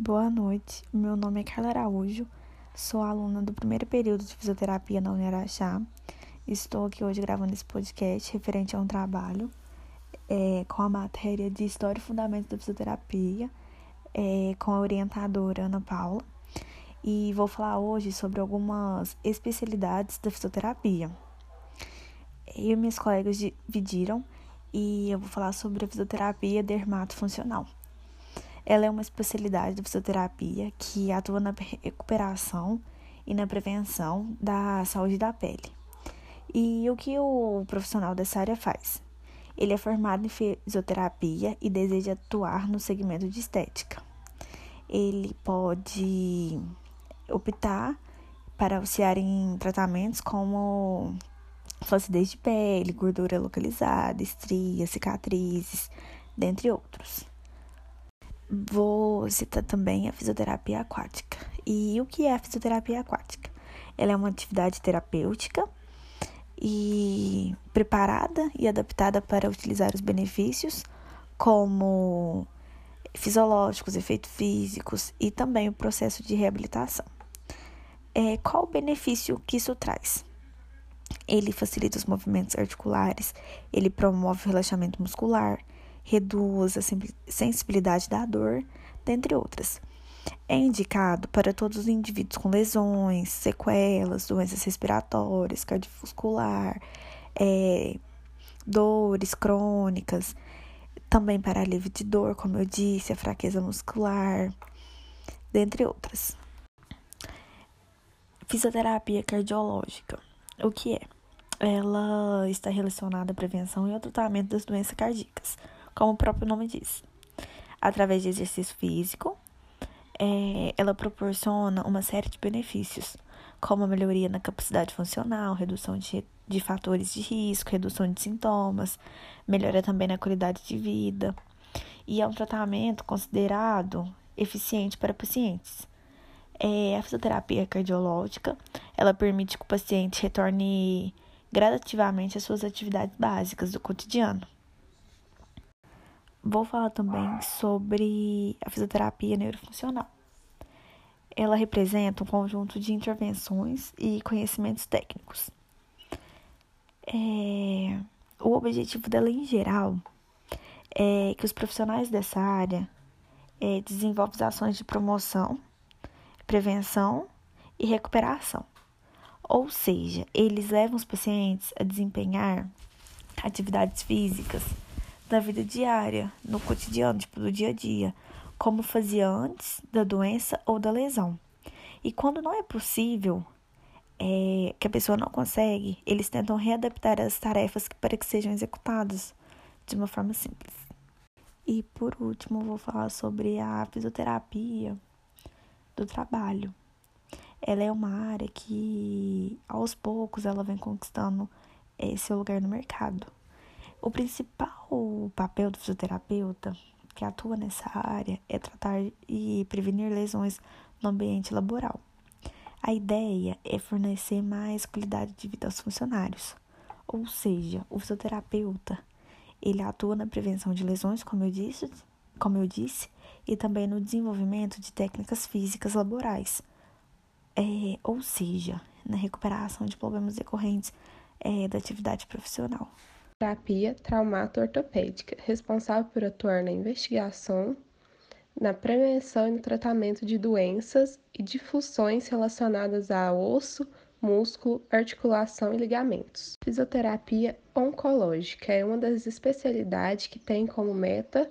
Boa noite, meu nome é Carla Araújo, sou aluna do primeiro período de fisioterapia na Uniraxá. Estou aqui hoje gravando esse podcast referente a um trabalho é, com a matéria de História e Fundamentos da Fisioterapia, é, com a orientadora Ana Paula. E vou falar hoje sobre algumas especialidades da fisioterapia. Eu e minhas colegas dividiram e eu vou falar sobre a fisioterapia dermatofuncional. Ela é uma especialidade da fisioterapia que atua na recuperação e na prevenção da saúde da pele. E o que o profissional dessa área faz? Ele é formado em fisioterapia e deseja atuar no segmento de estética. Ele pode optar para auxiliar em tratamentos como flacidez de pele, gordura localizada, estrias, cicatrizes, dentre outros. Vou citar também a fisioterapia aquática. E o que é a fisioterapia aquática? Ela é uma atividade terapêutica e preparada e adaptada para utilizar os benefícios como fisiológicos, efeitos físicos e também o processo de reabilitação. É, qual o benefício que isso traz? Ele facilita os movimentos articulares, ele promove o relaxamento muscular, reduz a sensibilidade da dor, dentre outras. É indicado para todos os indivíduos com lesões, sequelas, doenças respiratórias, cardiovascular, é, dores crônicas, também para alívio de dor, como eu disse, a fraqueza muscular, dentre outras. Fisioterapia cardiológica. O que é? Ela está relacionada à prevenção e ao tratamento das doenças cardíacas como o próprio nome diz. Através de exercício físico, é, ela proporciona uma série de benefícios, como a melhoria na capacidade funcional, redução de, de fatores de risco, redução de sintomas, melhora também na qualidade de vida. E é um tratamento considerado eficiente para pacientes. É, a fisioterapia cardiológica, ela permite que o paciente retorne gradativamente às suas atividades básicas do cotidiano. Vou falar também sobre a fisioterapia neurofuncional. Ela representa um conjunto de intervenções e conhecimentos técnicos. É, o objetivo dela, em geral, é que os profissionais dessa área é, desenvolvam ações de promoção, prevenção e recuperação. Ou seja, eles levam os pacientes a desempenhar atividades físicas da vida diária, no cotidiano, tipo do dia a dia, como fazia antes da doença ou da lesão. E quando não é possível, é, que a pessoa não consegue, eles tentam readaptar as tarefas para que sejam executadas de uma forma simples. E por último, vou falar sobre a fisioterapia do trabalho. Ela é uma área que, aos poucos, ela vem conquistando é, seu lugar no mercado. O principal papel do fisioterapeuta que atua nessa área é tratar e prevenir lesões no ambiente laboral. A ideia é fornecer mais qualidade de vida aos funcionários. Ou seja, o fisioterapeuta, ele atua na prevenção de lesões, como eu disse, como eu disse, e também no desenvolvimento de técnicas físicas laborais. É, ou seja, na recuperação de problemas decorrentes é, da atividade profissional terapia traumato-ortopédica, responsável por atuar na investigação, na prevenção e no tratamento de doenças e de funções relacionadas a osso, músculo, articulação e ligamentos. Fisioterapia oncológica é uma das especialidades que tem como meta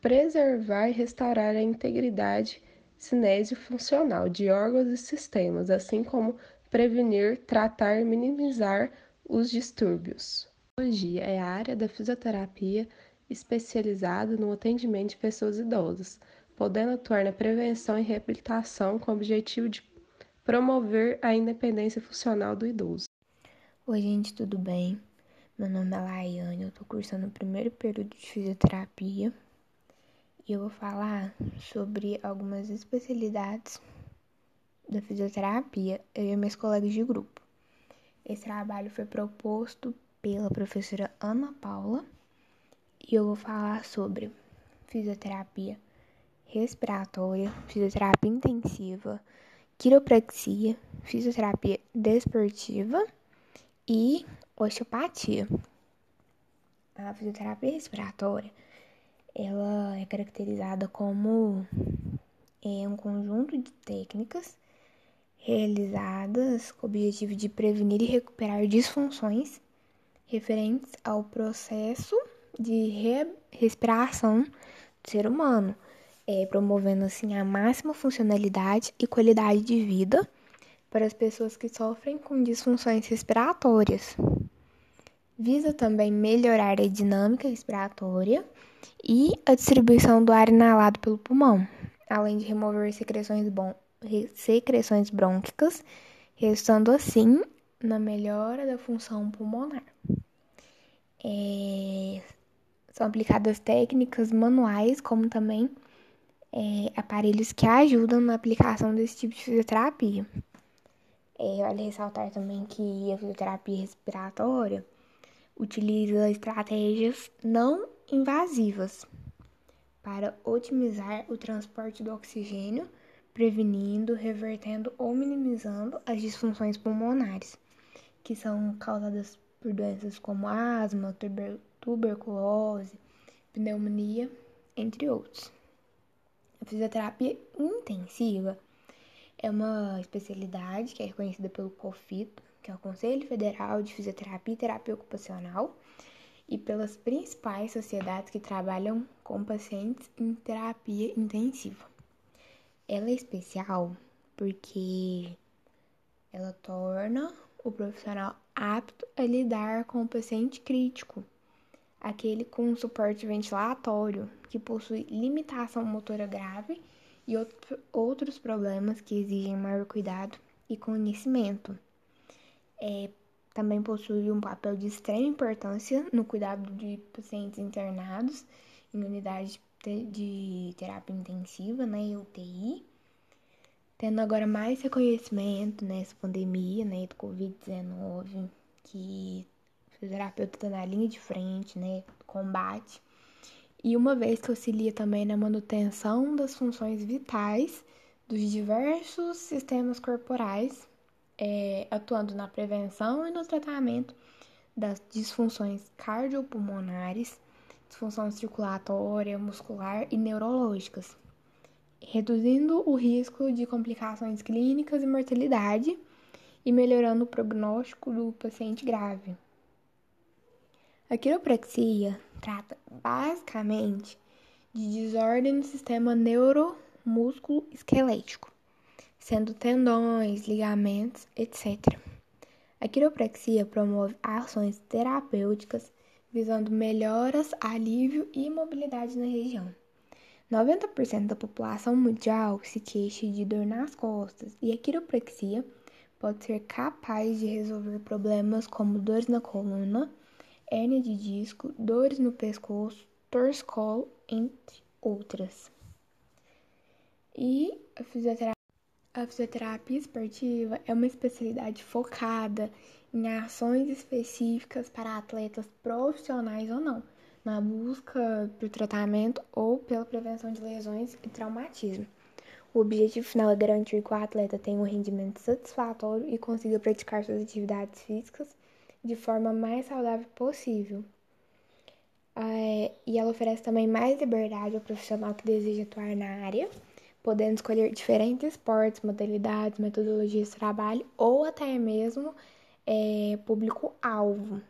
preservar e restaurar a integridade cinésio-funcional de órgãos e sistemas, assim como prevenir, tratar e minimizar os distúrbios. Odontologia é a área da fisioterapia especializada no atendimento de pessoas idosas, podendo atuar na prevenção e reabilitação com o objetivo de promover a independência funcional do idoso. Oi, gente, tudo bem? Meu nome é Laiane, eu tô cursando o primeiro período de fisioterapia e eu vou falar sobre algumas especialidades da fisioterapia, eu e meus colegas de grupo. Esse trabalho foi proposto pela professora Ana Paula e eu vou falar sobre fisioterapia respiratória, fisioterapia intensiva, quiropraxia, fisioterapia desportiva e osteopatia. A fisioterapia respiratória ela é caracterizada como é, um conjunto de técnicas realizadas com o objetivo de prevenir e recuperar disfunções referentes ao processo de re respiração do ser humano, é, promovendo assim a máxima funcionalidade e qualidade de vida para as pessoas que sofrem com disfunções respiratórias. Visa também melhorar a dinâmica respiratória e a distribuição do ar inalado pelo pulmão, além de remover secreções, secreções brônquicas, resultando assim na melhora da função pulmonar. É, são aplicadas técnicas manuais, como também é, aparelhos que ajudam na aplicação desse tipo de fisioterapia. É, vale ressaltar também que a fisioterapia respiratória utiliza estratégias não invasivas para otimizar o transporte do oxigênio, prevenindo, revertendo ou minimizando as disfunções pulmonares, que são causadas por doenças como asma, tuber tuberculose, pneumonia, entre outros. A fisioterapia intensiva é uma especialidade que é reconhecida pelo COFITO, que é o Conselho Federal de Fisioterapia e Terapia Ocupacional, e pelas principais sociedades que trabalham com pacientes em terapia intensiva. Ela é especial porque ela torna o profissional apto a lidar com o paciente crítico, aquele com suporte ventilatório, que possui limitação motora grave e outros problemas que exigem maior cuidado e conhecimento. É, também possui um papel de extrema importância no cuidado de pacientes internados em unidade de terapia intensiva, né, UTI, tendo agora mais reconhecimento nessa pandemia, né, do Covid-19, que o fisioterapeuta está na linha de frente, né, combate, e uma vez que auxilia também na manutenção das funções vitais dos diversos sistemas corporais é, atuando na prevenção e no tratamento das disfunções cardiopulmonares, disfunção circulatória, muscular e neurológicas, reduzindo o risco de complicações clínicas e mortalidade e melhorando o prognóstico do paciente grave. A quiropraxia trata basicamente de desordem no sistema neuromúsculo esquelético sendo tendões, ligamentos, etc. A quiropraxia promove ações terapêuticas visando melhoras, alívio e mobilidade na região. 90% da população mundial se queixa de dor nas costas e a quiropraxia pode ser capaz de resolver problemas como dores na coluna, hérnia de disco, dores no pescoço, torcicolo, entre outras. E a fisioterapia a fisioterapia esportiva é uma especialidade focada em ações específicas para atletas profissionais ou não, na busca por tratamento ou pela prevenção de lesões e traumatismo. O objetivo final é garantir que o atleta tenha um rendimento satisfatório e consiga praticar suas atividades físicas de forma mais saudável possível. É, e ela oferece também mais liberdade ao profissional que deseja atuar na área podendo escolher diferentes esportes, modalidades, metodologias de trabalho ou até mesmo é, público-alvo.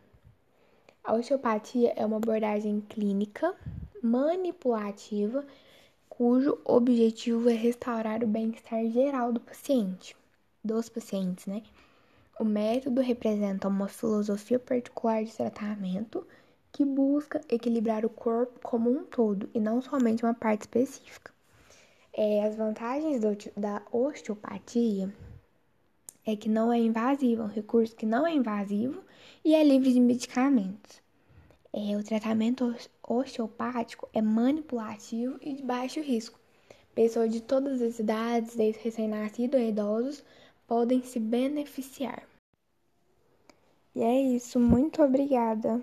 A osteopatia é uma abordagem clínica manipulativa cujo objetivo é restaurar o bem-estar geral do paciente, dos pacientes, né? O método representa uma filosofia particular de tratamento que busca equilibrar o corpo como um todo e não somente uma parte específica. É, as vantagens do, da osteopatia é que não é invasivo, é um recurso que não é invasivo e é livre de medicamentos. É, o tratamento osteopático é manipulativo e de baixo risco. Pessoas de todas as idades, desde recém-nascidos a idosos, podem se beneficiar. E é isso, muito obrigada.